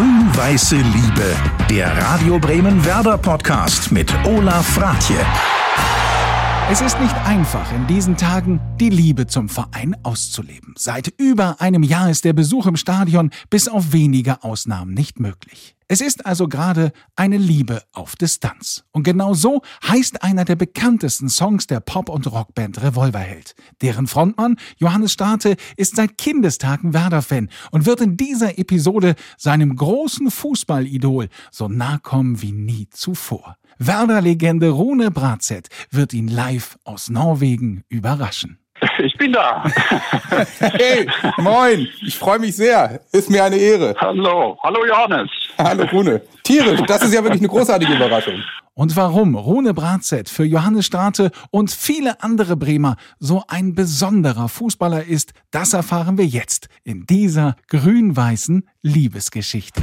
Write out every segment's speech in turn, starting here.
Grün-Weiße Liebe, der Radio Bremen Werder Podcast mit Olaf Fratje. Es ist nicht einfach, in diesen Tagen die Liebe zum Verein auszuleben. Seit über einem Jahr ist der Besuch im Stadion bis auf wenige Ausnahmen nicht möglich. Es ist also gerade eine Liebe auf Distanz. Und genau so heißt einer der bekanntesten Songs der Pop- und Rockband Revolverheld. Deren Frontmann Johannes Strate ist seit Kindestagen Werder-Fan und wird in dieser Episode seinem großen Fußballidol so nahe kommen wie nie zuvor. Werder-Legende Rune Bratzett wird ihn live aus Norwegen überraschen. Ich bin da. hey, moin. Ich freue mich sehr. Ist mir eine Ehre. Hallo. Hallo Johannes. Hallo Rune. Tierisch. Das ist ja wirklich eine großartige Überraschung. Und warum Rune Bratzett für Johannes Strate und viele andere Bremer so ein besonderer Fußballer ist, das erfahren wir jetzt in dieser grün-weißen Liebesgeschichte.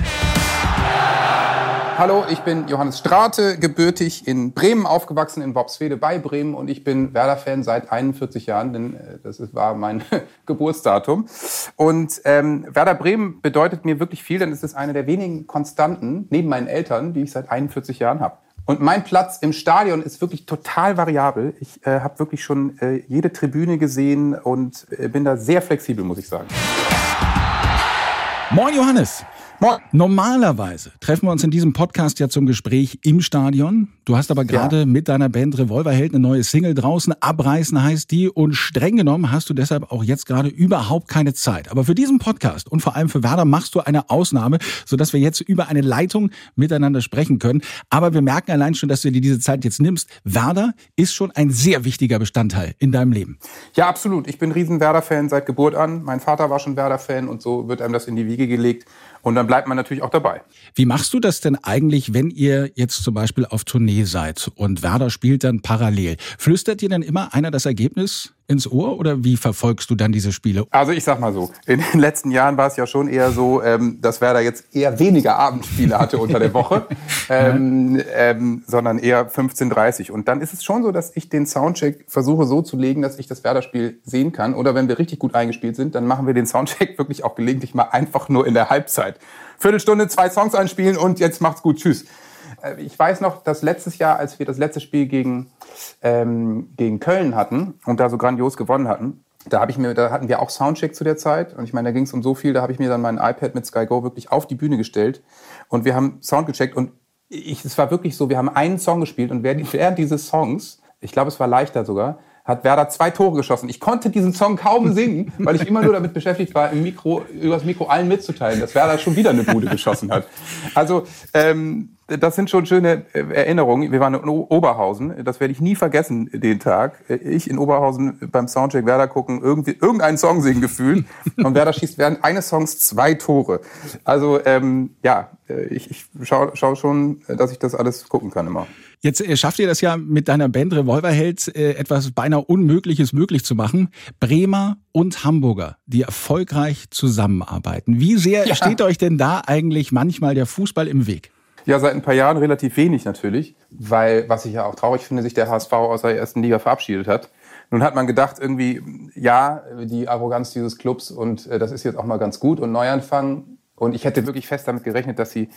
Hallo, ich bin Johannes Strate, gebürtig in Bremen aufgewachsen, in Worpswede bei Bremen und ich bin Werder-Fan seit 41 Jahren, denn äh, das war mein Geburtsdatum. Und ähm, Werder Bremen bedeutet mir wirklich viel, denn es ist eine der wenigen Konstanten neben meinen Eltern, die ich seit 41 Jahren habe. Und mein Platz im Stadion ist wirklich total variabel. Ich äh, habe wirklich schon äh, jede Tribüne gesehen und äh, bin da sehr flexibel, muss ich sagen. Moin Johannes. Moin. Normalerweise treffen wir uns in diesem Podcast ja zum Gespräch im Stadion. Du hast aber gerade ja. mit deiner Band Revolverheld eine neue Single draußen. Abreißen heißt die. Und streng genommen hast du deshalb auch jetzt gerade überhaupt keine Zeit. Aber für diesen Podcast und vor allem für Werder machst du eine Ausnahme, sodass wir jetzt über eine Leitung miteinander sprechen können. Aber wir merken allein schon, dass du dir diese Zeit jetzt nimmst. Werder ist schon ein sehr wichtiger Bestandteil in deinem Leben. Ja, absolut. Ich bin riesen Werder-Fan seit Geburt an. Mein Vater war schon Werder-Fan und so wird einem das in die Wiege gelegt. Und dann bleibt man natürlich auch dabei. Wie machst du das denn eigentlich, wenn ihr jetzt zum Beispiel auf Tournee seid und Werder spielt dann parallel? Flüstert dir dann immer einer das Ergebnis ins Ohr oder wie verfolgst du dann diese Spiele? Also ich sag mal so, in den letzten Jahren war es ja schon eher so, ähm, dass Werder jetzt eher weniger Abendspiele hatte unter der Woche, ähm, ähm, sondern eher 15:30. Und dann ist es schon so, dass ich den Soundcheck versuche so zu legen, dass ich das Werder-Spiel sehen kann. Oder wenn wir richtig gut eingespielt sind, dann machen wir den Soundcheck wirklich auch gelegentlich mal einfach nur in der Halbzeit. Viertelstunde, zwei Songs einspielen und jetzt macht's gut, tschüss. Äh, ich weiß noch, dass letztes Jahr, als wir das letzte Spiel gegen, ähm, gegen Köln hatten und da so grandios gewonnen hatten, da, hab ich mir, da hatten wir auch Soundcheck zu der Zeit. Und ich meine, da ging es um so viel, da habe ich mir dann mein iPad mit Sky Go wirklich auf die Bühne gestellt. Und wir haben Sound gecheckt. Und ich, es war wirklich so, wir haben einen Song gespielt. Und während dieses Songs, ich glaube, es war leichter sogar, hat Werder zwei Tore geschossen. Ich konnte diesen Song kaum singen, weil ich immer nur damit beschäftigt war, im Mikro, übers Mikro allen mitzuteilen, dass Werder schon wieder eine Bude geschossen hat. Also ähm, das sind schon schöne äh, Erinnerungen. Wir waren in Oberhausen. Das werde ich nie vergessen, den Tag. Ich in Oberhausen beim Soundcheck Werder gucken, irgendwie irgendeinen Song singen gefühlt. Und Werder schießt während eines Songs zwei Tore. Also ähm, ja, äh, ich, ich schaue schau schon, dass ich das alles gucken kann immer. Jetzt äh, schafft ihr das ja mit deiner Band Revolverheld etwas beinahe Unmögliches möglich zu machen. Bremer und Hamburger, die erfolgreich zusammenarbeiten. Wie sehr ja. steht euch denn da eigentlich manchmal der Fußball im Weg? Ja, seit ein paar Jahren relativ wenig natürlich, weil, was ich ja auch traurig finde, sich der HSV aus der ersten Liga verabschiedet hat. Nun hat man gedacht, irgendwie, ja, die Arroganz dieses Clubs und äh, das ist jetzt auch mal ganz gut und Neuanfang. Und ich hätte wirklich fest damit gerechnet, dass sie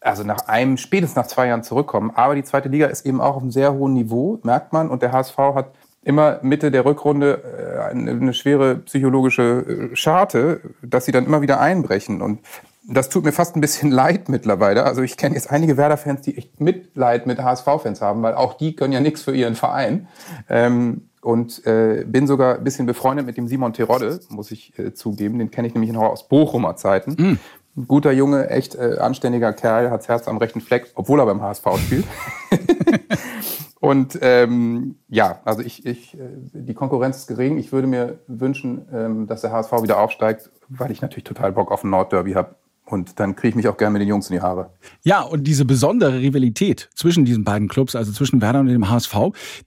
also nach einem, spätestens nach zwei Jahren zurückkommen. Aber die zweite Liga ist eben auch auf einem sehr hohen Niveau, merkt man. Und der HSV hat immer Mitte der Rückrunde äh, eine, schwere psychologische äh, Scharte, dass sie dann immer wieder einbrechen. Und das tut mir fast ein bisschen leid mittlerweile. Also ich kenne jetzt einige Werder-Fans, die echt Mitleid mit HSV-Fans haben, weil auch die können ja nichts für ihren Verein. Ähm, und äh, bin sogar ein bisschen befreundet mit dem Simon Terodde, muss ich äh, zugeben. Den kenne ich nämlich noch aus Bochumer Zeiten. Mm. Guter Junge, echt äh, anständiger Kerl, hat's Herz am rechten Fleck, obwohl er beim HSV spielt. und ähm, ja, also ich, ich, äh, die Konkurrenz ist gering. Ich würde mir wünschen, ähm, dass der HSV wieder aufsteigt, weil ich natürlich total Bock auf ein Nordderby habe. Und dann kriege ich mich auch gerne mit den Jungs in die Haare. Ja, und diese besondere Rivalität zwischen diesen beiden Clubs, also zwischen Werder und dem HSV,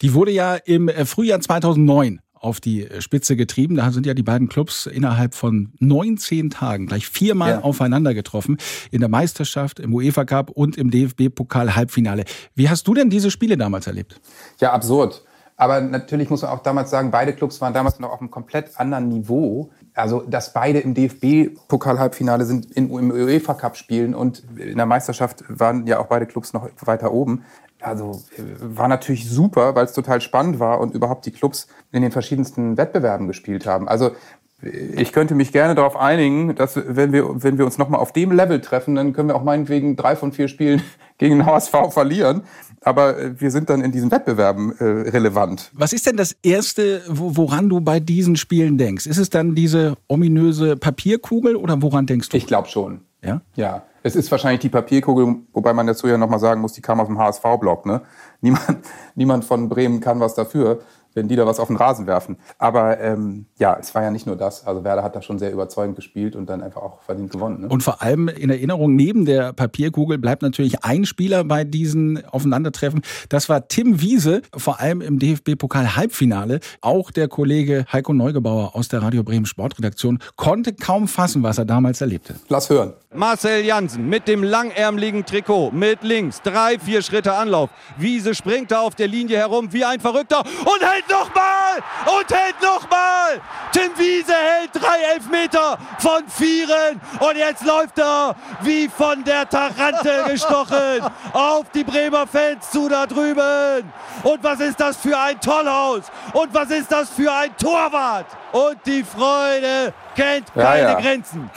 die wurde ja im äh, Frühjahr 2009 auf die äh, Spitze getrieben. Da sind ja die beiden Clubs innerhalb von 19 Tagen gleich viermal ja. aufeinander getroffen. In der Meisterschaft, im UEFA Cup und im DFB-Pokal Halbfinale. Wie hast du denn diese Spiele damals erlebt? Ja, absurd. Aber natürlich muss man auch damals sagen, beide Clubs waren damals noch auf einem komplett anderen Niveau. Also dass beide im DFB-Pokal-Halbfinale sind, in, im UEFA-Cup spielen und in der Meisterschaft waren ja auch beide Clubs noch weiter oben. Also war natürlich super, weil es total spannend war und überhaupt die Clubs in den verschiedensten Wettbewerben gespielt haben. Also ich könnte mich gerne darauf einigen, dass wenn wir, wenn wir uns nochmal auf dem Level treffen, dann können wir auch meinetwegen drei von vier Spielen gegen den HSV verlieren. Aber äh, wir sind dann in diesen Wettbewerben äh, relevant. Was ist denn das Erste, woran du bei diesen Spielen denkst? Ist es dann diese ominöse Papierkugel oder woran denkst du? Ich glaube schon. Ja? Ja. Es ist wahrscheinlich die Papierkugel, wobei man dazu ja nochmal sagen muss, die kam aus dem HSV-Block. Ne? Niemand, niemand von Bremen kann was dafür wenn die da was auf den Rasen werfen. Aber ähm, ja, es war ja nicht nur das. Also Werder hat da schon sehr überzeugend gespielt und dann einfach auch verdient gewonnen. Ne? Und vor allem in Erinnerung, neben der Papierkugel bleibt natürlich ein Spieler bei diesen Aufeinandertreffen. Das war Tim Wiese, vor allem im DFB-Pokal-Halbfinale. Auch der Kollege Heiko Neugebauer aus der Radio Bremen Sportredaktion konnte kaum fassen, was er damals erlebte. Lass hören. Marcel Jansen mit dem langärmeligen Trikot, mit links, drei, vier Schritte Anlauf. Wiese springt da auf der Linie herum wie ein Verrückter und hält nochmal und hält nochmal. Tim Wiese hält drei Elfmeter von vieren und jetzt läuft er wie von der Tarantel gestochen auf die Bremer Fans zu da drüben. Und was ist das für ein Tollhaus und was ist das für ein Torwart? Und die Freude kennt keine ja, ja. Grenzen.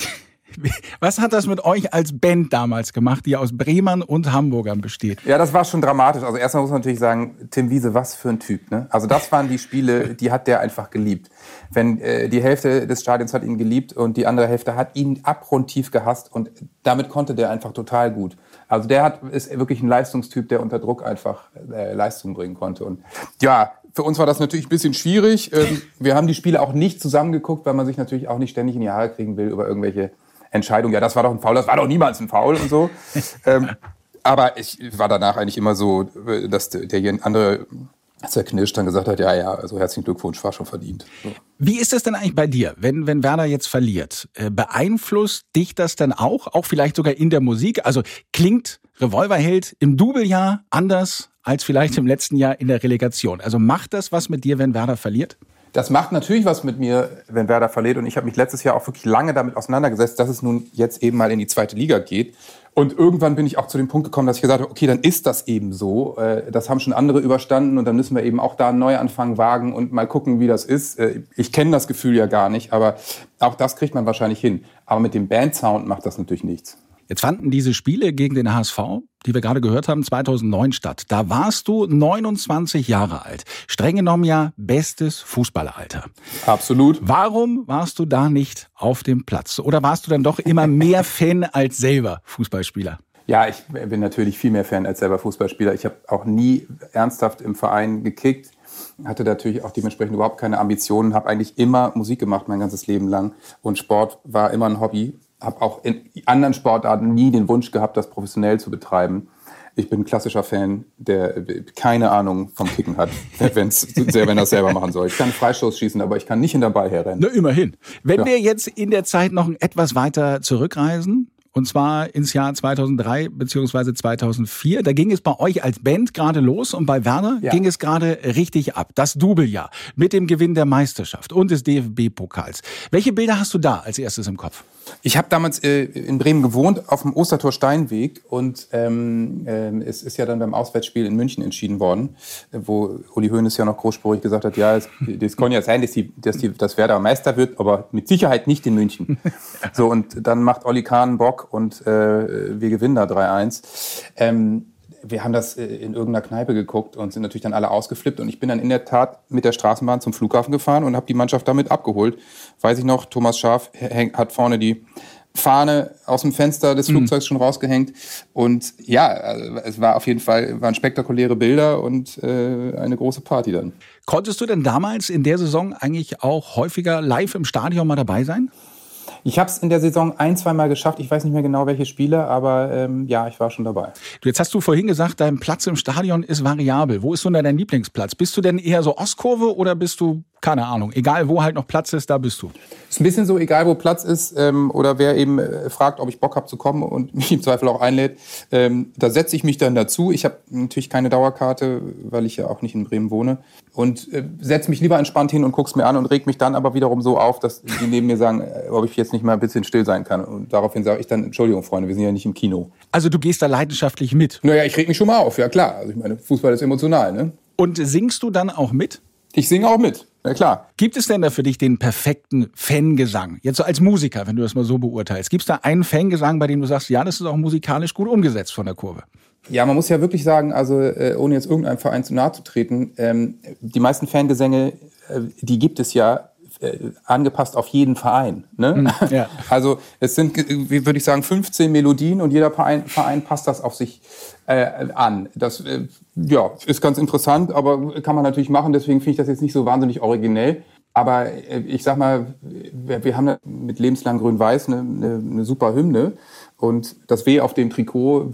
Was hat das mit euch als Band damals gemacht, die aus Bremern und Hamburgern besteht? Ja, das war schon dramatisch. Also erstmal muss man natürlich sagen, Tim Wiese, was für ein Typ. Ne? Also das waren die Spiele, die hat der einfach geliebt. Wenn äh, die Hälfte des Stadions hat ihn geliebt und die andere Hälfte hat ihn abgrundtief gehasst und damit konnte der einfach total gut. Also der hat, ist wirklich ein Leistungstyp, der unter Druck einfach äh, Leistung bringen konnte. Und ja, für uns war das natürlich ein bisschen schwierig. Ähm, wir haben die Spiele auch nicht zusammengeguckt, weil man sich natürlich auch nicht ständig in die Haare kriegen will über irgendwelche Entscheidung, ja, das war doch ein Foul, das war doch niemals ein Foul und so. ähm, aber ich war danach eigentlich immer so, dass der andere zerknirscht dann gesagt hat, ja, ja, also herzlichen Glückwunsch, war schon verdient. So. Wie ist es denn eigentlich bei dir, wenn, wenn Werder jetzt verliert? Äh, beeinflusst dich das dann auch, auch vielleicht sogar in der Musik? Also klingt Revolverheld im Doublejahr anders als vielleicht im letzten Jahr in der Relegation? Also macht das was mit dir, wenn Werder verliert? Das macht natürlich was mit mir, wenn Werder verliert. Und ich habe mich letztes Jahr auch wirklich lange damit auseinandergesetzt, dass es nun jetzt eben mal in die zweite Liga geht. Und irgendwann bin ich auch zu dem Punkt gekommen, dass ich gesagt habe, okay, dann ist das eben so. Äh, das haben schon andere überstanden und dann müssen wir eben auch da einen Neuanfang wagen und mal gucken, wie das ist. Äh, ich kenne das Gefühl ja gar nicht, aber auch das kriegt man wahrscheinlich hin. Aber mit dem Bandsound macht das natürlich nichts. Jetzt fanden diese Spiele gegen den HSV, die wir gerade gehört haben, 2009 statt. Da warst du 29 Jahre alt. Streng genommen ja bestes Fußballeralter. Absolut. Warum warst du da nicht auf dem Platz? Oder warst du dann doch immer mehr Fan als selber Fußballspieler? Ja, ich bin natürlich viel mehr Fan als selber Fußballspieler. Ich habe auch nie ernsthaft im Verein gekickt hatte natürlich auch dementsprechend überhaupt keine Ambitionen, habe eigentlich immer Musik gemacht mein ganzes Leben lang und Sport war immer ein Hobby habe auch in anderen Sportarten nie den Wunsch gehabt, das professionell zu betreiben. Ich bin ein klassischer Fan, der keine Ahnung vom Kicken hat, wenn's, wenn er es selber machen soll. Ich kann Freistoß schießen, aber ich kann nicht in der Ball herrennen. Na, immerhin. Wenn ja. wir jetzt in der Zeit noch etwas weiter zurückreisen, und zwar ins Jahr 2003 beziehungsweise 2004. Da ging es bei euch als Band gerade los und bei Werner ja. ging es gerade richtig ab. Das Doublejahr mit dem Gewinn der Meisterschaft und des DFB-Pokals. Welche Bilder hast du da als erstes im Kopf? Ich habe damals äh, in Bremen gewohnt, auf dem Ostertor Steinweg. Und ähm, äh, es ist ja dann beim Auswärtsspiel in München entschieden worden, wo Uli Hoeneß ja noch großspurig gesagt hat, ja, es, das kann ja sein, dass, die, dass, die, dass Werder Meister wird, aber mit Sicherheit nicht in München. so, und dann macht Olli Kahn Bock und äh, wir gewinnen da 3-1. Ähm, wir haben das äh, in irgendeiner Kneipe geguckt und sind natürlich dann alle ausgeflippt. Und ich bin dann in der Tat mit der Straßenbahn zum Flughafen gefahren und habe die Mannschaft damit abgeholt. Weiß ich noch, Thomas Schaf hat vorne die Fahne aus dem Fenster des mhm. Flugzeugs mhm. schon rausgehängt. Und ja, also es war auf jeden Fall, waren spektakuläre Bilder und äh, eine große Party dann. Konntest du denn damals in der Saison eigentlich auch häufiger live im Stadion mal dabei sein? Ich habe es in der Saison ein, zwei Mal geschafft. Ich weiß nicht mehr genau, welche Spiele, aber ähm, ja, ich war schon dabei. Du, jetzt hast du vorhin gesagt, dein Platz im Stadion ist variabel. Wo ist so dein Lieblingsplatz? Bist du denn eher so Ostkurve oder bist du keine Ahnung, egal wo halt noch Platz ist, da bist du. Ist ein bisschen so, egal wo Platz ist ähm, oder wer eben äh, fragt, ob ich Bock habe zu kommen und mich im Zweifel auch einlädt, ähm, da setze ich mich dann dazu. Ich habe natürlich keine Dauerkarte, weil ich ja auch nicht in Bremen wohne und äh, setze mich lieber entspannt hin und guck's mir an und reg mich dann aber wiederum so auf, dass die neben mir sagen, äh, ob ich jetzt nicht mal ein bisschen still sein kann. Und daraufhin sage ich dann, Entschuldigung, Freunde, wir sind ja nicht im Kino. Also du gehst da leidenschaftlich mit? Naja, ich reg mich schon mal auf, ja klar. Also ich meine, Fußball ist emotional, ne? Und singst du dann auch mit? Ich singe auch mit. Ja, klar. Gibt es denn da für dich den perfekten Fangesang? Jetzt so als Musiker, wenn du das mal so beurteilst. Gibt es da einen Fangesang, bei dem du sagst, ja, das ist auch musikalisch gut umgesetzt von der Kurve? Ja, man muss ja wirklich sagen, also äh, ohne jetzt irgendeinem Verein zu nahe zu treten, ähm, die meisten Fangesänge, äh, die gibt es ja angepasst auf jeden Verein. Ne? Mhm, ja. Also es sind, wie würde ich sagen, 15 Melodien und jeder Verein, Verein passt das auf sich äh, an. Das äh, ja, ist ganz interessant, aber kann man natürlich machen. Deswegen finde ich das jetzt nicht so wahnsinnig originell. Aber äh, ich sag mal, wir, wir haben mit lebenslang Grün-Weiß eine, eine, eine super Hymne. Und das W auf dem Trikot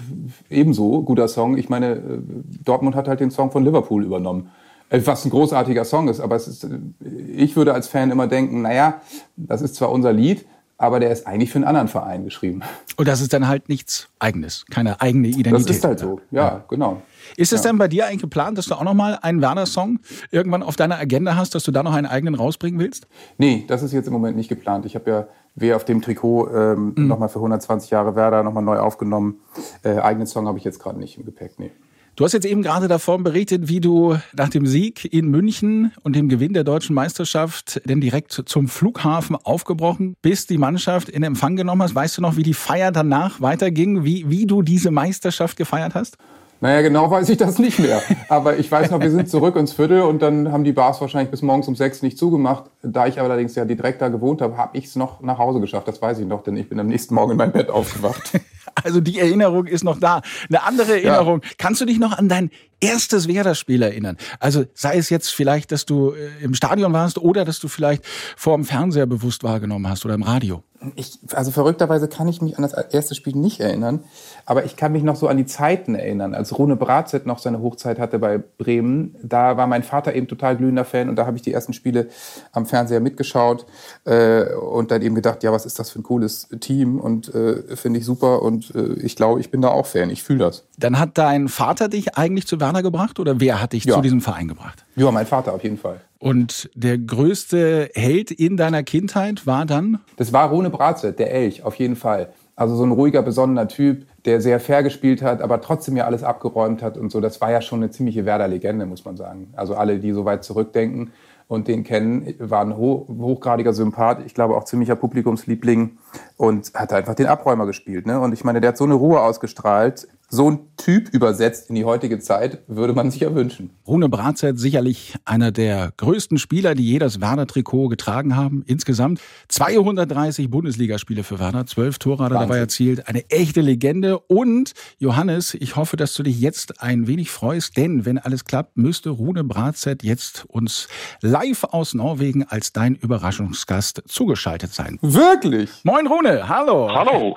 ebenso, guter Song. Ich meine, äh, Dortmund hat halt den Song von Liverpool übernommen. Äh, was ein großartiger Song ist, aber es ist, ich würde als Fan immer denken, naja, das ist zwar unser Lied, aber der ist eigentlich für einen anderen Verein geschrieben. Und das ist dann halt nichts Eigenes, keine eigene Identität. Das ist halt so, ja, ja. genau. Ist es ja. denn bei dir eigentlich geplant, dass du auch nochmal einen Werner-Song irgendwann auf deiner Agenda hast, dass du da noch einen eigenen rausbringen willst? Nee, das ist jetzt im Moment nicht geplant. Ich habe ja wie auf dem Trikot ähm, mhm. nochmal für 120 Jahre Werder nochmal neu aufgenommen. Äh, eigenen Song habe ich jetzt gerade nicht im Gepäck, nee. Du hast jetzt eben gerade davon berichtet, wie du nach dem Sieg in München und dem Gewinn der deutschen Meisterschaft denn direkt zum Flughafen aufgebrochen bist, die Mannschaft in Empfang genommen hast. Weißt du noch, wie die Feier danach weiterging, wie, wie du diese Meisterschaft gefeiert hast? Naja, genau weiß ich das nicht mehr. Aber ich weiß noch, wir sind zurück ins Viertel und dann haben die Bars wahrscheinlich bis morgens um sechs nicht zugemacht. Da ich allerdings ja direkt da gewohnt habe, habe ich es noch nach Hause geschafft. Das weiß ich noch, denn ich bin am nächsten Morgen in mein Bett aufgewacht. Also die Erinnerung ist noch da. Eine andere Erinnerung. Ja. Kannst du dich noch an dein erstes Werder-Spiel erinnern? Also sei es jetzt vielleicht, dass du äh, im Stadion warst oder dass du vielleicht vor dem Fernseher bewusst wahrgenommen hast oder im Radio. Ich, also verrückterweise kann ich mich an das erste Spiel nicht erinnern, aber ich kann mich noch so an die Zeiten erinnern. Als Rune Bratzett noch seine Hochzeit hatte bei Bremen, da war mein Vater eben total glühender Fan und da habe ich die ersten Spiele am Fernseher mitgeschaut äh, und dann eben gedacht, ja, was ist das für ein cooles Team und äh, finde ich super und äh, ich glaube, ich bin da auch Fan, ich fühle das. Dann hat dein Vater dich eigentlich zu Werner gebracht oder wer hat dich ja. zu diesem Verein gebracht? Ja, mein Vater auf jeden Fall. Und der größte Held in deiner Kindheit war dann? Das war Rune Bratzett, der Elch, auf jeden Fall. Also so ein ruhiger, besonnener Typ, der sehr fair gespielt hat, aber trotzdem ja alles abgeräumt hat und so. Das war ja schon eine ziemliche Werder-Legende, muss man sagen. Also alle, die so weit zurückdenken und den kennen, war ein hochgradiger Sympath, ich glaube auch ziemlicher Publikumsliebling und hat einfach den Abräumer gespielt. Ne? Und ich meine, der hat so eine Ruhe ausgestrahlt so ein Typ übersetzt in die heutige Zeit, würde man sich ja wünschen. Rune Bratzett sicherlich einer der größten Spieler, die je das Werder-Trikot getragen haben. Insgesamt 230 Bundesligaspiele für Werder, 12 Tore hat er dabei erzielt. Eine echte Legende. Und Johannes, ich hoffe, dass du dich jetzt ein wenig freust, denn wenn alles klappt, müsste Rune Bratzett jetzt uns live aus Norwegen als dein Überraschungsgast zugeschaltet sein. Wirklich? Moin Rune, hallo. Hallo,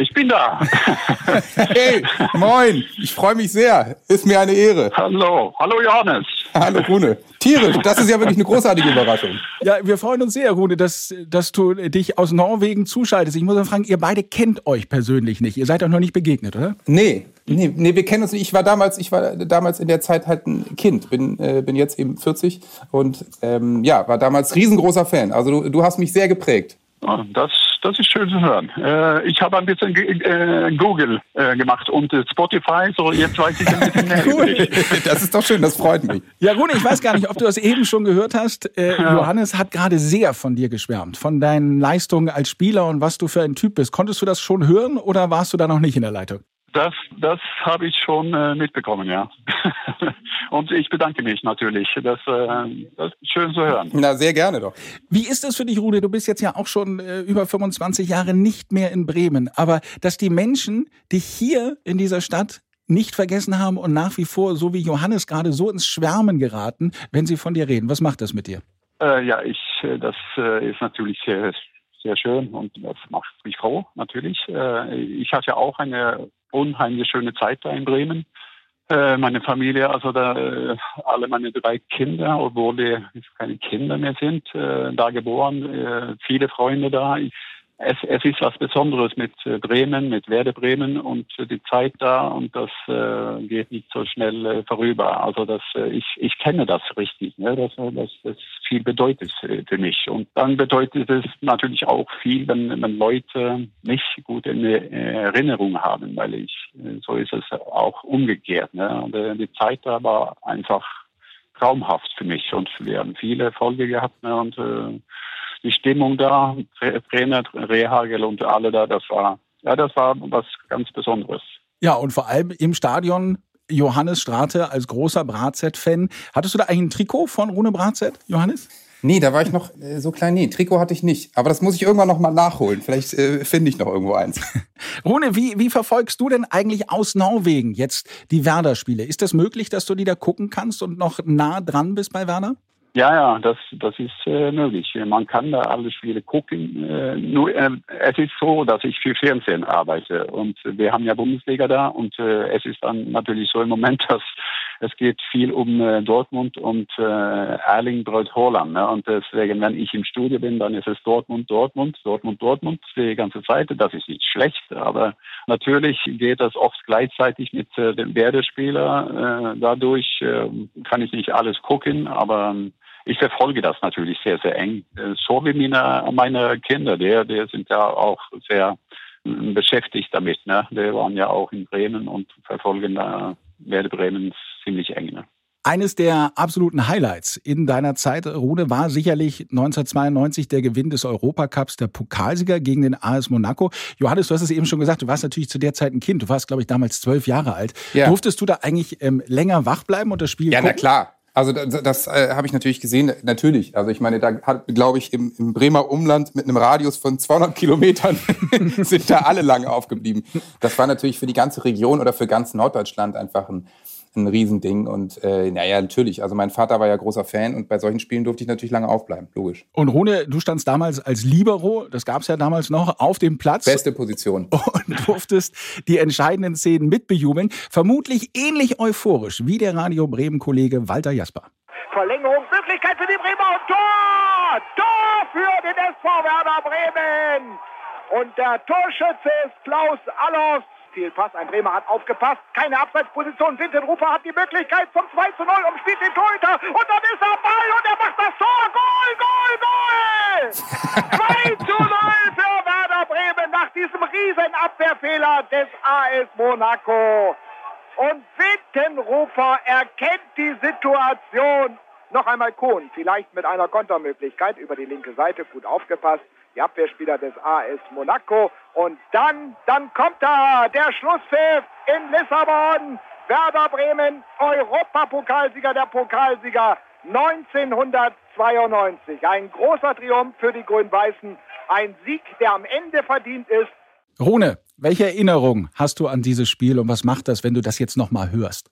ich bin da. hey, Moin, ich freue mich sehr. Ist mir eine Ehre. Hallo, hallo Johannes. Hallo Rune. Tierisch, das ist ja wirklich eine großartige Überraschung. Ja, wir freuen uns sehr, Rune, dass, dass du dich aus Norwegen zuschaltest. Ich muss mal fragen, ihr beide kennt euch persönlich nicht. Ihr seid doch noch nicht begegnet, oder? Nee, nee, nee wir kennen uns nicht. Ich war damals, ich war damals in der Zeit halt ein Kind, bin, äh, bin jetzt eben 40 und ähm, ja, war damals riesengroßer Fan. Also du, du hast mich sehr geprägt. Oh, das das ist schön zu hören. Äh, ich habe ein bisschen äh, Google äh, gemacht und äh, Spotify, so jetzt weiß ich ein bisschen mehr. cool. Das ist doch schön, das freut mich. Ja, Rune, ich weiß gar nicht, ob du das eben schon gehört hast. Äh, ja. Johannes hat gerade sehr von dir geschwärmt, von deinen Leistungen als Spieler und was du für ein Typ bist. Konntest du das schon hören oder warst du da noch nicht in der Leitung? Das, das habe ich schon äh, mitbekommen, ja. Und ich bedanke mich natürlich. Das, äh, das ist schön zu hören. Na, sehr gerne doch. Wie ist es für dich, Rude? Du bist jetzt ja auch schon äh, über 25 Jahre nicht mehr in Bremen. Aber dass die Menschen dich hier in dieser Stadt nicht vergessen haben und nach wie vor, so wie Johannes gerade, so ins Schwärmen geraten, wenn sie von dir reden. Was macht das mit dir? Äh, ja, ich, äh, das äh, ist natürlich sehr schön und das macht mich froh, natürlich. Äh, ich hatte auch eine unheimlich schöne Zeit da in Bremen. Äh, meine Familie, also da, äh, alle meine drei Kinder, obwohl die keine Kinder mehr sind, da geboren, viele Freunde da. Ich, es, es ist was Besonderes mit äh, Bremen, mit Werder Bremen und äh, die Zeit da und das äh, geht nicht so schnell äh, vorüber. Also das, äh, ich, ich kenne das richtig, ne? das, das, das viel bedeutet für mich. Und dann bedeutet es natürlich auch viel, wenn, wenn Leute mich gut in Erinnerung haben, weil ich, so ist es auch umgekehrt. Ne? Und, äh, die Zeit da war einfach traumhaft für mich und wir haben viele Erfolge gehabt ne? und äh, die Stimmung da, Trainer, Rehagel und alle da, das war, ja, das war was ganz Besonderes. Ja, und vor allem im Stadion Johannes Strate als großer Bratzett-Fan. Hattest du da eigentlich ein Trikot von Rune Bratzett, Johannes? Nee, da war ich noch äh, so klein. Nee, Trikot hatte ich nicht. Aber das muss ich irgendwann noch mal nachholen. Vielleicht äh, finde ich noch irgendwo eins. Rune, wie, wie verfolgst du denn eigentlich aus Norwegen jetzt die Werder-Spiele? Ist das möglich, dass du die da gucken kannst und noch nah dran bist bei Werder? Ja, ja, das, das ist äh, möglich. Man kann da alle Spiele gucken. Äh, nur äh, es ist so, dass ich für Fernsehen arbeite und wir haben ja Bundesliga da und äh, es ist dann natürlich so im Moment, dass es geht viel um äh, Dortmund und äh, Erling Braut Haaland. Ne? Und deswegen, wenn ich im Studio bin, dann ist es Dortmund, Dortmund, Dortmund, Dortmund die ganze Zeit. Das ist nicht schlecht, aber natürlich geht das oft gleichzeitig mit äh, dem Werdespieler. Äh, dadurch äh, kann ich nicht alles gucken, aber ich verfolge das natürlich sehr, sehr eng. Äh, so wie meine, meine Kinder, die, die sind ja auch sehr äh, beschäftigt damit. Ne? Die waren ja auch in Bremen und verfolgen da Werde Bremen ziemlich eng. Ne? Eines der absoluten Highlights in deiner Zeit, Rune, war sicherlich 1992 der Gewinn des Europacups, der Pokalsieger gegen den AS Monaco. Johannes, du hast es eben schon gesagt, du warst natürlich zu der Zeit ein Kind. Du warst, glaube ich, damals zwölf Jahre alt. Ja. Durftest du da eigentlich ähm, länger wach bleiben und das Spiel Ja, gucken? na klar. Also das, das äh, habe ich natürlich gesehen, natürlich. Also ich meine, da hat, glaube ich, im, im Bremer Umland mit einem Radius von 200 Kilometern sind da alle lange aufgeblieben. Das war natürlich für die ganze Region oder für ganz Norddeutschland einfach ein, ein Riesending. Und äh, naja, natürlich. Also mein Vater war ja großer Fan und bei solchen Spielen durfte ich natürlich lange aufbleiben, logisch. Und Rune, du standst damals als Libero, das gab es ja damals noch, auf dem Platz. Beste Position. Und durftest die entscheidenden Szenen mitbejubeln. Vermutlich ähnlich euphorisch wie der Radio Bremen-Kollege Walter Jasper. Verlängerung, Möglichkeit für die Bremer und Tor! Tor für den SV Werder Bremen! Und der Torschütze ist Klaus Allers. Zielpass. Ein Bremer hat aufgepasst. Keine Abseitsposition. Wintenrufer hat die Möglichkeit zum 2 zu 0, umspielt den Torhüter. Und dann ist er Ball und er macht das Tor. Goal, Goal, Goal! 2 zu 0 für Werder Bremen nach diesem riesen Abwehrfehler des AS Monaco. Und Wintenrufer erkennt die Situation. Noch einmal Kohn, vielleicht mit einer Kontermöglichkeit über die linke Seite, gut aufgepasst die Abwehrspieler des AS Monaco. Und dann, dann kommt da der Schlusspfiff in Lissabon. Werder Bremen, Europapokalsieger der Pokalsieger 1992. Ein großer Triumph für die Grün-Weißen. Ein Sieg, der am Ende verdient ist. Rune, welche Erinnerung hast du an dieses Spiel und was macht das, wenn du das jetzt nochmal hörst?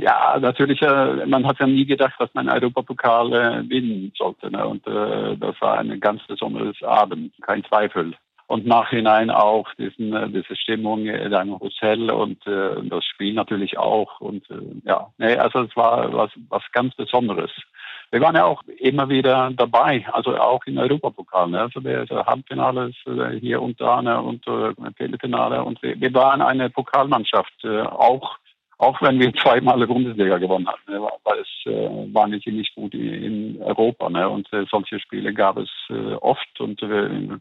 Ja, natürlich, äh, man hat ja nie gedacht, dass man Europapokal äh, gewinnen sollte. Ne? Und äh, das war ein ganz besonderes Abend, kein Zweifel. Und nachhinein auch diesen, äh, diese Stimmung in einem Hotel und äh, das Spiel natürlich auch. Und äh, ja, nee, also es war was, was ganz Besonderes. Wir waren ja auch immer wieder dabei, also auch im Europapokal. Ne? Also der, der Halbfinale äh, hier und da ne? und äh, Viertelfinale. Und wir, wir waren eine Pokalmannschaft, äh, auch auch wenn wir zweimal die Bundesliga gewonnen hatten, ne, war es äh, war nicht ziemlich gut in Europa. Ne? Und äh, solche Spiele gab es äh, oft und äh,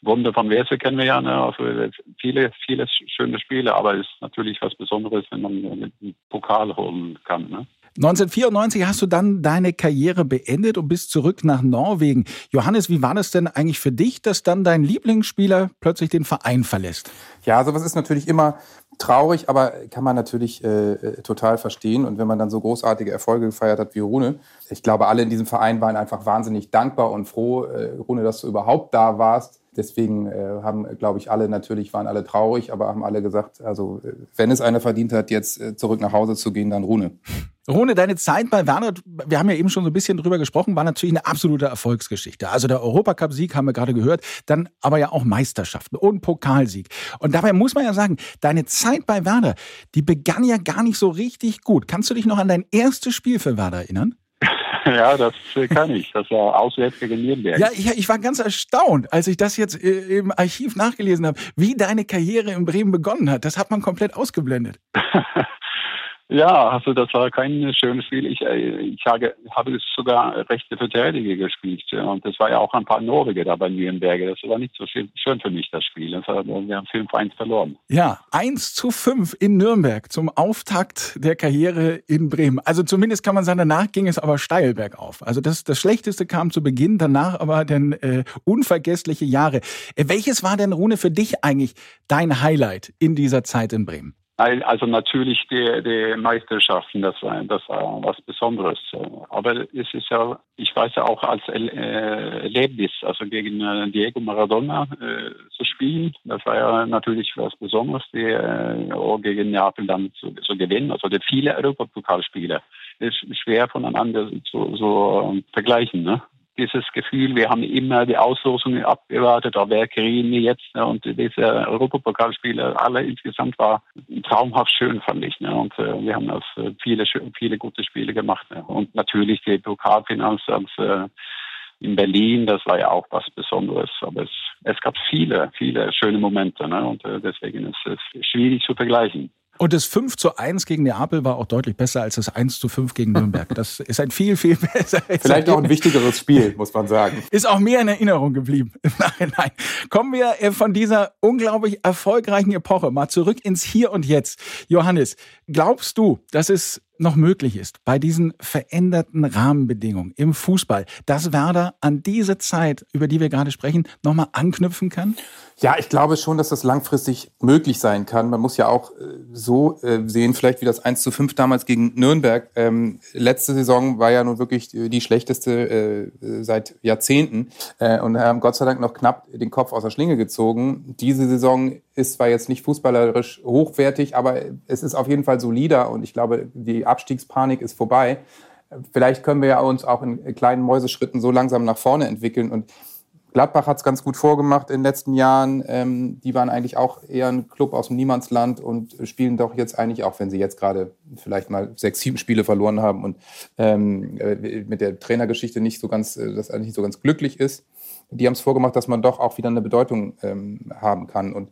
Wunder von Wese kennen wir ja, ne? also äh, viele, viele schöne Spiele, aber es ist natürlich was Besonderes, wenn man einen Pokal holen kann. Ne? 1994 hast du dann deine Karriere beendet und bist zurück nach Norwegen. Johannes, wie war das denn eigentlich für dich, dass dann dein Lieblingsspieler plötzlich den Verein verlässt? Ja, sowas ist natürlich immer traurig, aber kann man natürlich äh, äh, total verstehen. Und wenn man dann so großartige Erfolge gefeiert hat wie Rune, ich glaube, alle in diesem Verein waren einfach wahnsinnig dankbar und froh, äh, Rune, dass du überhaupt da warst. Deswegen äh, haben, glaube ich, alle natürlich waren alle traurig, aber haben alle gesagt, also äh, wenn es einer verdient hat, jetzt äh, zurück nach Hause zu gehen, dann Rune. Rune, deine Zeit bei Werner, wir haben ja eben schon so ein bisschen drüber gesprochen, war natürlich eine absolute Erfolgsgeschichte. Also der Europacup-Sieg haben wir gerade gehört, dann aber ja auch Meisterschaften und Pokalsieg. Und dabei muss man ja sagen, deine Zeit bei Werder, die begann ja gar nicht so richtig gut. Kannst du dich noch an dein erstes Spiel für Werder erinnern? Ja, das kann ich. Das war auswärts gegen Nürnberg. Ja, ich, ich, war ganz erstaunt, als ich das jetzt äh, im Archiv nachgelesen habe, wie deine Karriere in Bremen begonnen hat. Das hat man komplett ausgeblendet. Ja, also das war kein schönes Spiel. Ich, äh, ich habe, habe sogar rechte Verteidiger gespielt. Und das war ja auch ein paar Norweger da bei Nürnberg. Das war nicht so schön für mich, das Spiel. Das war, wir haben 5-1 verloren. Ja, 1 zu 5 in Nürnberg zum Auftakt der Karriere in Bremen. Also zumindest kann man sagen, danach ging es aber steil bergauf. Also das, das Schlechteste kam zu Beginn, danach aber dann äh, unvergessliche Jahre. Äh, welches war denn, Rune, für dich eigentlich dein Highlight in dieser Zeit in Bremen? Also natürlich die, die Meisterschaften, das war, das war was Besonderes. Aber es ist ja, ich weiß ja auch als äh, Erlebnis, also gegen äh, Diego Maradona äh, zu spielen, das war ja natürlich was Besonderes, die äh, gegen Neapel dann zu, zu gewinnen. Also die viele Europapokalspiele ist schwer voneinander zu, so ähm, vergleichen. Ne? Dieses Gefühl, wir haben immer die Auslosungen abgewartet, da wäre Kerini jetzt ne, und diese Europapokalspiele, alle insgesamt war traumhaft schön, fand ich. Ne, und äh, wir haben das äh, viele, viele gute Spiele gemacht. Ne, und natürlich die Pokalfinals äh, in Berlin, das war ja auch was Besonderes. Aber es, es gab viele, viele schöne Momente. Ne, und äh, deswegen ist es schwierig zu vergleichen. Und das 5 zu 1 gegen Neapel war auch deutlich besser als das 1 zu 5 gegen Nürnberg. Das ist ein viel, viel besser. Vielleicht auch ein wichtigeres Spiel, muss man sagen. Ist auch mehr in Erinnerung geblieben. Nein, nein. Kommen wir äh, von dieser unglaublich erfolgreichen Epoche mal zurück ins Hier und Jetzt. Johannes, glaubst du, dass es noch möglich ist, bei diesen veränderten Rahmenbedingungen im Fußball, dass Werder an diese Zeit, über die wir gerade sprechen, nochmal anknüpfen kann? Ja, ich glaube schon, dass das langfristig möglich sein kann. Man muss ja auch äh, so äh, sehen, vielleicht wie das 1 zu 5 damals gegen Nürnberg. Ähm, letzte Saison war ja nun wirklich die schlechteste äh, seit Jahrzehnten äh, und haben Gott sei Dank noch knapp den Kopf aus der Schlinge gezogen. Diese Saison ist zwar jetzt nicht fußballerisch hochwertig, aber es ist auf jeden Fall solider und ich glaube, die Abstiegspanik ist vorbei. Vielleicht können wir ja uns auch in kleinen Mäuseschritten so langsam nach vorne entwickeln und Gladbach hat es ganz gut vorgemacht in den letzten Jahren. Ähm, die waren eigentlich auch eher ein Club aus dem Niemandsland und spielen doch jetzt eigentlich, auch wenn sie jetzt gerade vielleicht mal sechs, sieben Spiele verloren haben und ähm, äh, mit der Trainergeschichte nicht so ganz, äh, das eigentlich nicht so ganz glücklich ist, die haben es vorgemacht, dass man doch auch wieder eine Bedeutung ähm, haben kann. Und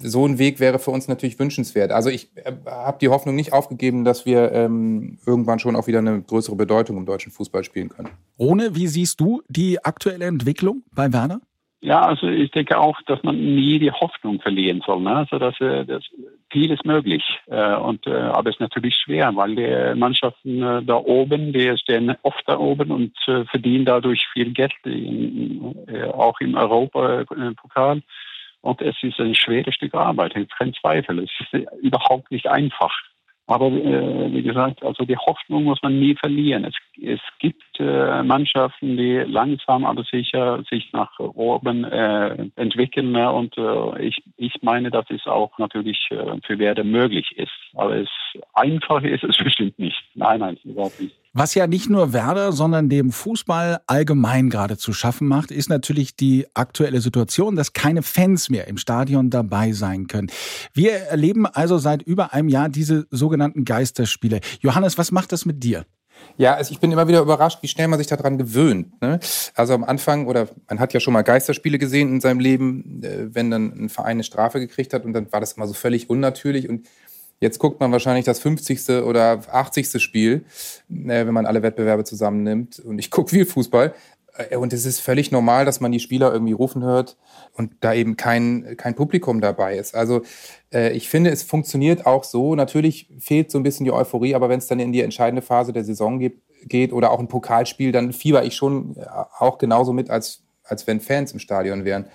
so ein Weg wäre für uns natürlich wünschenswert. Also ich äh, habe die Hoffnung nicht aufgegeben, dass wir ähm, irgendwann schon auch wieder eine größere Bedeutung im deutschen Fußball spielen können. Ohne, wie siehst du die aktuelle Entwicklung bei Werder? Ja, also ich denke auch, dass man nie die Hoffnung verlieren soll. Ne? Also dass, äh, dass viel ist möglich. Äh, und, äh, aber es ist natürlich schwer, weil die Mannschaften äh, da oben, die stehen oft da oben und äh, verdienen dadurch viel Geld, in, äh, auch im Europapokal. Und es ist ein schweres Stück Arbeit, kein Zweifel. Es ist überhaupt nicht einfach. Aber äh, wie gesagt, also die Hoffnung muss man nie verlieren. Es, es gibt äh, Mannschaften, die langsam aber sicher sich nach oben äh, entwickeln. Ne? Und äh, ich, ich meine, dass es auch natürlich äh, für Werder möglich ist. Aber es einfach ist es bestimmt nicht. Nein, nein, überhaupt nicht. Was ja nicht nur Werder, sondern dem Fußball allgemein gerade zu schaffen macht, ist natürlich die aktuelle Situation, dass keine Fans mehr im Stadion dabei sein können. Wir erleben also seit über einem Jahr diese sogenannten Geisterspiele. Johannes, was macht das mit dir? Ja, also ich bin immer wieder überrascht, wie schnell man sich daran gewöhnt. Ne? Also am Anfang, oder man hat ja schon mal Geisterspiele gesehen in seinem Leben, äh, wenn dann ein Verein eine Strafe gekriegt hat und dann war das immer so völlig unnatürlich und Jetzt guckt man wahrscheinlich das 50. oder 80. Spiel, äh, wenn man alle Wettbewerbe zusammennimmt. Und ich gucke viel Fußball. Äh, und es ist völlig normal, dass man die Spieler irgendwie rufen hört und da eben kein, kein Publikum dabei ist. Also äh, ich finde, es funktioniert auch so. Natürlich fehlt so ein bisschen die Euphorie, aber wenn es dann in die entscheidende Phase der Saison geht, geht oder auch ein Pokalspiel, dann fieber ich schon auch genauso mit, als als wenn Fans im Stadion wären.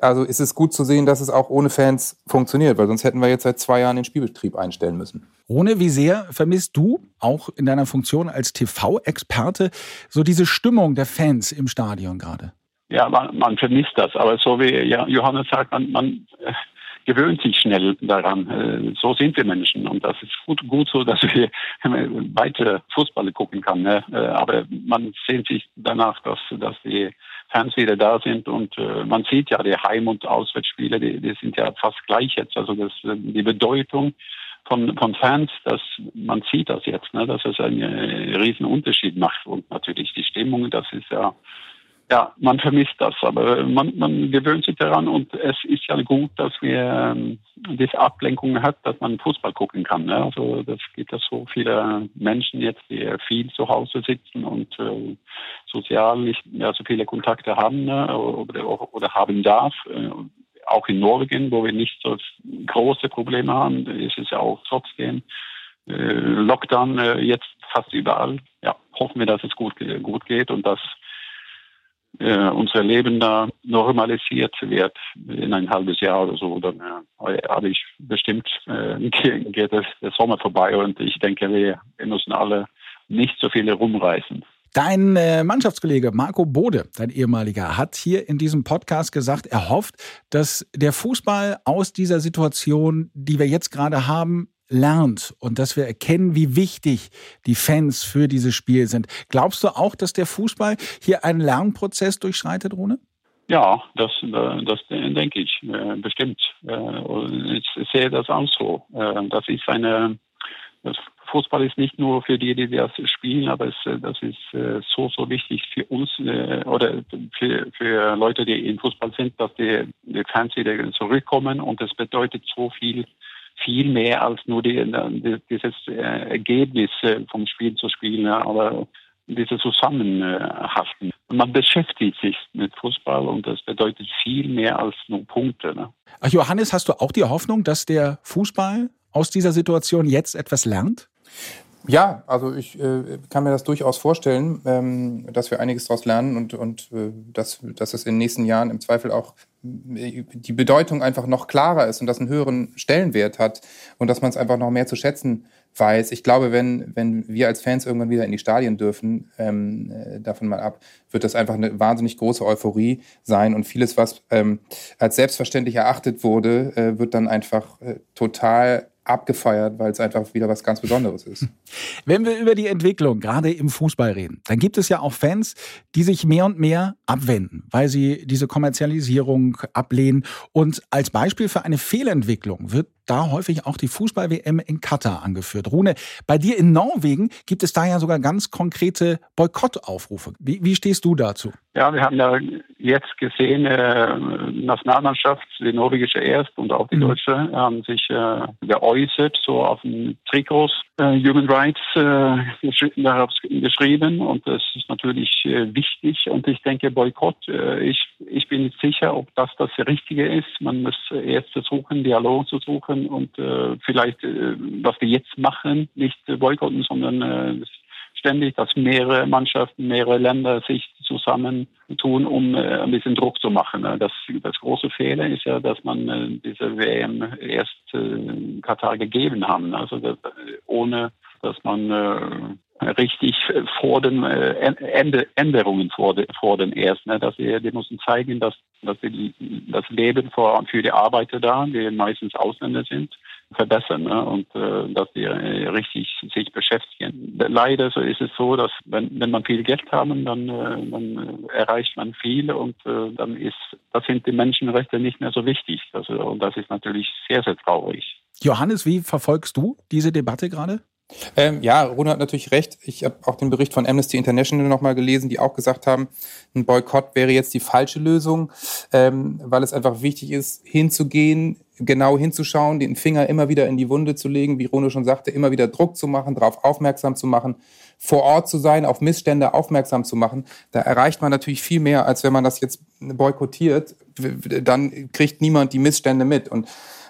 Also ist es gut zu sehen, dass es auch ohne Fans funktioniert, weil sonst hätten wir jetzt seit zwei Jahren den Spielbetrieb einstellen müssen. Rune, wie sehr vermisst du, auch in deiner Funktion als TV-Experte, so diese Stimmung der Fans im Stadion gerade? ja, man, man vermisst das. Aber so wie Johannes sagt, man, man äh, gewöhnt sich schnell daran. Äh, so sind wir Menschen und das ist gut, gut so, dass wir weiter Fußball gucken kann. Ne? Äh, aber man sehnt sich danach, dass, dass die Fans wieder da sind und äh, man sieht ja die Heim- und Auswärtsspiele, die, die sind ja fast gleich jetzt. Also das, die Bedeutung von, von Fans, dass man sieht das jetzt, ne, dass es einen riesen Unterschied macht und natürlich die Stimmung, das ist ja ja, man vermisst das, aber man, man gewöhnt sich daran und es ist ja gut, dass wir ähm, diese Ablenkung hat, dass man Fußball gucken kann. Ne? Also das gibt ja so viele Menschen jetzt, die viel zu Hause sitzen und äh, sozial nicht mehr so viele Kontakte haben ne? oder, oder haben darf. Äh, auch in Norwegen, wo wir nicht so große Probleme haben, ist es ja auch trotzdem äh, Lockdown äh, jetzt fast überall. Ja, hoffen wir, dass es gut, gut geht und dass äh, unser Leben da normalisiert wird in ein halbes Jahr oder so, dann äh, habe ich bestimmt äh, geht das, der Sommer vorbei und ich denke, wir, müssen alle nicht so viele rumreißen. Dein äh, Mannschaftskollege Marco Bode, dein ehemaliger, hat hier in diesem Podcast gesagt, er hofft, dass der Fußball aus dieser Situation, die wir jetzt gerade haben, lernt und dass wir erkennen, wie wichtig die Fans für dieses Spiel sind. Glaubst du auch, dass der Fußball hier einen Lernprozess durchschreitet, Rune? Ja, das, äh, das denke ich äh, bestimmt. Äh, ich sehe das auch so. Das ist eine, das Fußball ist nicht nur für die, die das spielen, aber es, das ist so, so wichtig für uns oder für, für Leute, die im Fußball sind, dass die, die Fans wieder zurückkommen und es bedeutet so viel viel mehr als nur die, die, dieses äh, Ergebnis äh, vom Spiel zu spielen, aber diese Zusammenhaften. Man beschäftigt sich mit Fußball und das bedeutet viel mehr als nur Punkte. Ne? Ach, Johannes, hast du auch die Hoffnung, dass der Fußball aus dieser Situation jetzt etwas lernt? Ja, also ich äh, kann mir das durchaus vorstellen, ähm, dass wir einiges daraus lernen und, und äh, dass, dass es in den nächsten Jahren im Zweifel auch äh, die Bedeutung einfach noch klarer ist und das einen höheren Stellenwert hat und dass man es einfach noch mehr zu schätzen weiß. Ich glaube, wenn, wenn wir als Fans irgendwann wieder in die Stadien dürfen, ähm, äh, davon mal ab, wird das einfach eine wahnsinnig große Euphorie sein und vieles, was ähm, als selbstverständlich erachtet wurde, äh, wird dann einfach äh, total abgefeiert, weil es einfach wieder was ganz Besonderes ist. Wenn wir über die Entwicklung gerade im Fußball reden, dann gibt es ja auch Fans, die sich mehr und mehr abwenden, weil sie diese Kommerzialisierung ablehnen. Und als Beispiel für eine Fehlentwicklung wird da häufig auch die Fußball-WM in Katar angeführt. Rune, bei dir in Norwegen gibt es da ja sogar ganz konkrete Boykottaufrufe. Wie, wie stehst du dazu? Ja, wir haben ja jetzt gesehen, äh, Nationalmannschaft, die norwegische erst und auch die mhm. deutsche, haben sich äh, geäußert, so auf den Trikots, äh, Human Rights äh, darauf geschrieben und das ist natürlich äh, wichtig und ich denke Boykott, äh, ich, ich bin nicht sicher, ob das das Richtige ist. Man muss erst versuchen, Dialog zu suchen und äh, vielleicht, äh, was wir jetzt machen, nicht boykotten, sondern äh, ständig, dass mehrere Mannschaften, mehrere Länder sich zusammentun, um äh, ein bisschen Druck zu machen. Ne? Das, das große Fehler ist ja, dass man äh, diese WM erst äh, Katar gegeben haben. Also das, ohne, dass man äh, richtig vor den äh, Änderungen vor, de, vor den ersten, ne? dass wir, die müssen zeigen, dass, dass die, das Leben für, für die Arbeiter da, die meistens Ausländer sind, verbessern ne? und äh, dass die äh, richtig sich beschäftigen. Leider so ist es so, dass wenn, wenn man viel Geld haben, dann, äh, dann erreicht man viel und äh, dann ist das sind die Menschenrechte nicht mehr so wichtig. Also, und das ist natürlich sehr, sehr traurig. Johannes, wie verfolgst du diese Debatte gerade? Ähm, ja, Rune hat natürlich recht. Ich habe auch den Bericht von Amnesty International nochmal gelesen, die auch gesagt haben, ein Boykott wäre jetzt die falsche Lösung, ähm, weil es einfach wichtig ist, hinzugehen, genau hinzuschauen, den Finger immer wieder in die Wunde zu legen, wie Rune schon sagte, immer wieder Druck zu machen, darauf aufmerksam zu machen, vor Ort zu sein, auf Missstände aufmerksam zu machen. Da erreicht man natürlich viel mehr, als wenn man das jetzt boykottiert. Dann kriegt niemand die Missstände mit. Und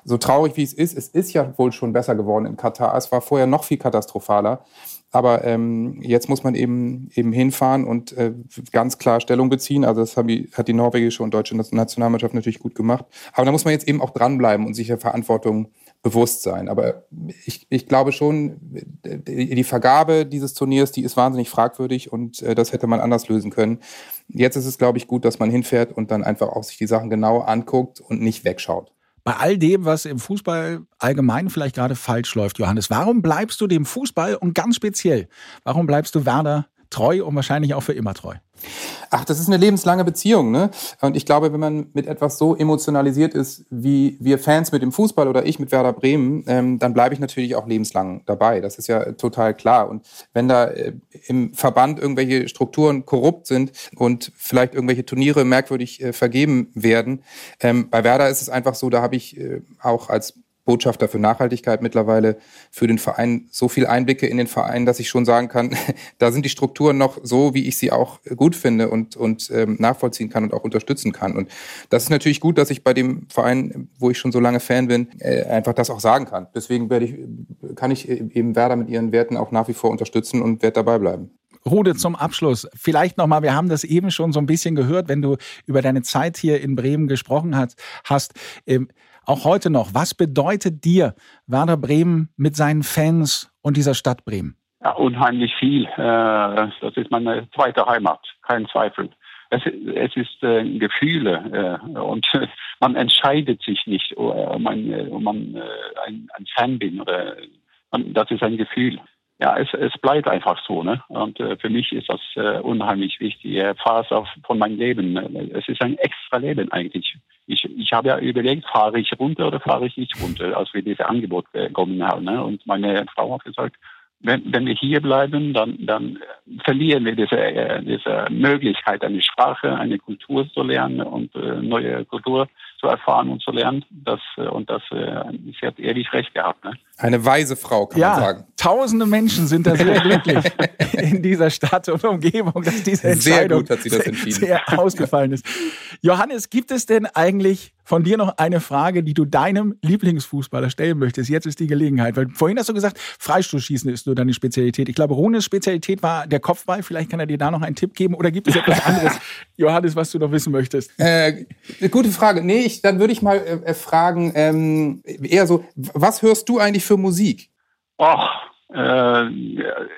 so traurig wie es ist, es ist ja wohl schon besser geworden in Katar. Es war vorher noch viel katastrophaler. Aber ähm, jetzt muss man eben, eben hinfahren und äh, ganz klar Stellung beziehen. Also das die, hat die norwegische und deutsche Nationalmannschaft natürlich gut gemacht. Aber da muss man jetzt eben auch dranbleiben und sich der Verantwortung bewusst sein. Aber ich, ich glaube schon, die Vergabe dieses Turniers, die ist wahnsinnig fragwürdig und äh, das hätte man anders lösen können. Jetzt ist es, glaube ich, gut, dass man hinfährt und dann einfach auch sich die Sachen genau anguckt und nicht wegschaut. Bei all dem, was im Fußball allgemein vielleicht gerade falsch läuft, Johannes, warum bleibst du dem Fußball und ganz speziell, warum bleibst du Werder treu und wahrscheinlich auch für immer treu? Ach, das ist eine lebenslange Beziehung, ne? Und ich glaube, wenn man mit etwas so emotionalisiert ist, wie wir Fans mit dem Fußball oder ich mit Werder Bremen, ähm, dann bleibe ich natürlich auch lebenslang dabei. Das ist ja total klar. Und wenn da äh, im Verband irgendwelche Strukturen korrupt sind und vielleicht irgendwelche Turniere merkwürdig äh, vergeben werden, ähm, bei Werder ist es einfach so, da habe ich äh, auch als Botschafter für Nachhaltigkeit mittlerweile für den Verein so viel Einblicke in den Verein, dass ich schon sagen kann, da sind die Strukturen noch so, wie ich sie auch gut finde und, und ähm, nachvollziehen kann und auch unterstützen kann. Und das ist natürlich gut, dass ich bei dem Verein, wo ich schon so lange Fan bin, äh, einfach das auch sagen kann. Deswegen werde ich, kann ich eben Werder mit ihren Werten auch nach wie vor unterstützen und werde dabei bleiben. Rude, zum Abschluss. Vielleicht nochmal, wir haben das eben schon so ein bisschen gehört, wenn du über deine Zeit hier in Bremen gesprochen hast. hast ähm, auch heute noch, was bedeutet dir Werder Bremen mit seinen Fans und dieser Stadt Bremen? Ja, unheimlich viel. Äh, das ist meine zweite Heimat, kein Zweifel. Es, es ist äh, Gefühle äh, und man entscheidet sich nicht, ob man, ob man ein, ein Fan bin das ist ein Gefühl ja, es, es bleibt einfach so. Ne? Und für mich ist das unheimlich wichtig. Phase von meinem Leben. Es ist ein extra Leben eigentlich. Ich, ich habe ja überlegt, fahre ich runter oder fahre ich nicht runter, als wir dieses Angebot bekommen haben. Ne? Und meine Frau hat gesagt, wenn, wenn wir hier bleiben, dann, dann verlieren wir diese, äh, diese Möglichkeit, eine Sprache, eine Kultur zu lernen und äh, neue Kultur zu erfahren und zu lernen. Das, äh, und das, äh, sie hat ehrlich recht gehabt. Ne? Eine weise Frau, kann ja, man sagen. Tausende Menschen sind da sehr glücklich in dieser Stadt und Umgebung, dass diese Entscheidung sehr, gut, sehr, sehr ausgefallen ist. Johannes, gibt es denn eigentlich von dir noch eine Frage, die du deinem Lieblingsfußballer stellen möchtest? Jetzt ist die Gelegenheit, weil vorhin hast du gesagt, Freistoßschießen ist nur deine Spezialität. Ich glaube, Runes Spezialität war der Kopfball. Vielleicht kann er dir da noch einen Tipp geben oder gibt es etwas anderes, Johannes, was du noch wissen möchtest? Äh, gute Frage. Nee, ich, dann würde ich mal äh, fragen, ähm, eher so, was hörst du eigentlich für Musik? Ach, äh,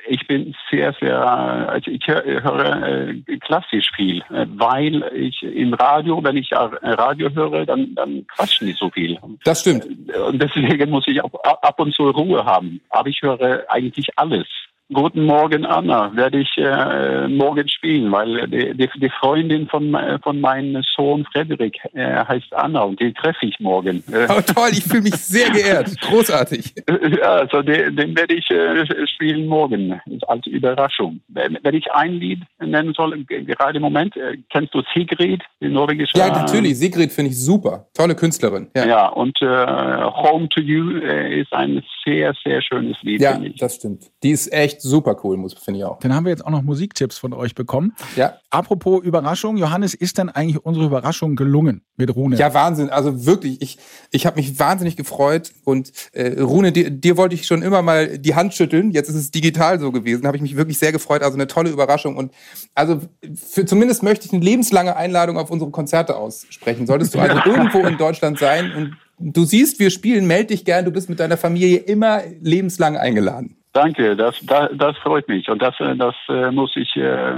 ich bin sehr, sehr, also ich höre äh, klassisch viel, äh, weil ich im Radio, wenn ich Radio höre, dann, dann quatschen nicht so viel. Das stimmt. Und deswegen muss ich auch ab und zu Ruhe haben. Aber ich höre eigentlich alles. Guten Morgen, Anna, werde ich äh, morgen spielen, weil die, die, Freundin von, von meinem Sohn Frederik äh, heißt Anna und die treffe ich morgen. Oh, toll, ich fühle mich sehr geehrt. Großartig. Ja, also den, den werde ich äh, spielen morgen als Überraschung. Wenn, ich ein Lied nennen soll, gerade im Moment, äh, kennst du Sigrid, die norwegische? Ja, natürlich. Sigrid finde ich super. Tolle Künstlerin. Ja, ja und äh, Home to You äh, ist ein sehr, sehr schönes Lied. Ja, das stimmt. Die ist echt echt super cool, muss finde ich auch. Dann haben wir jetzt auch noch Musiktipps von euch bekommen. Ja. Apropos Überraschung, Johannes, ist denn eigentlich unsere Überraschung gelungen mit Rune? Ja, Wahnsinn. Also wirklich, ich, ich habe mich wahnsinnig gefreut und äh, Rune, dir, dir wollte ich schon immer mal die Hand schütteln. Jetzt ist es digital so gewesen. Habe ich mich wirklich sehr gefreut. Also eine tolle Überraschung und also für zumindest möchte ich eine lebenslange Einladung auf unsere Konzerte aussprechen. Solltest du also irgendwo in Deutschland sein und du siehst, wir spielen, melde dich gern. Du bist mit deiner Familie immer lebenslang eingeladen. Danke, das, das, das freut mich. Und das, äh, das äh, muss ich äh,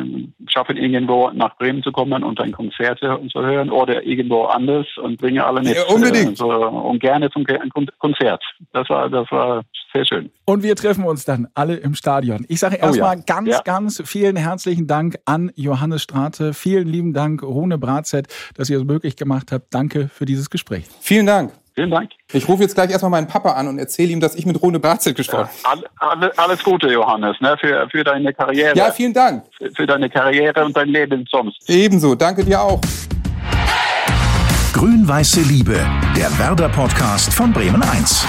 schaffen, irgendwo nach Bremen zu kommen und ein Konzert zu hören oder irgendwo anders und bringe alle mit. Ja, unbedingt. Äh, so, und gerne zum Konzert. Das war, das war sehr schön. Und wir treffen uns dann alle im Stadion. Ich sage erstmal oh ja. ganz, ja. ganz vielen herzlichen Dank an Johannes Strate. Vielen lieben Dank, Rune Bratzett, dass ihr es möglich gemacht habt. Danke für dieses Gespräch. Vielen Dank. Vielen Dank. Ich rufe jetzt gleich erstmal meinen Papa an und erzähle ihm, dass ich mit Rune Barzelt gesprochen habe. Ja, alles Gute, Johannes, ne, für, für deine Karriere. Ja, vielen Dank. Für, für deine Karriere und dein Leben sonst. Ebenso, danke dir auch. Grün-Weiße Liebe, der Werder-Podcast von Bremen 1.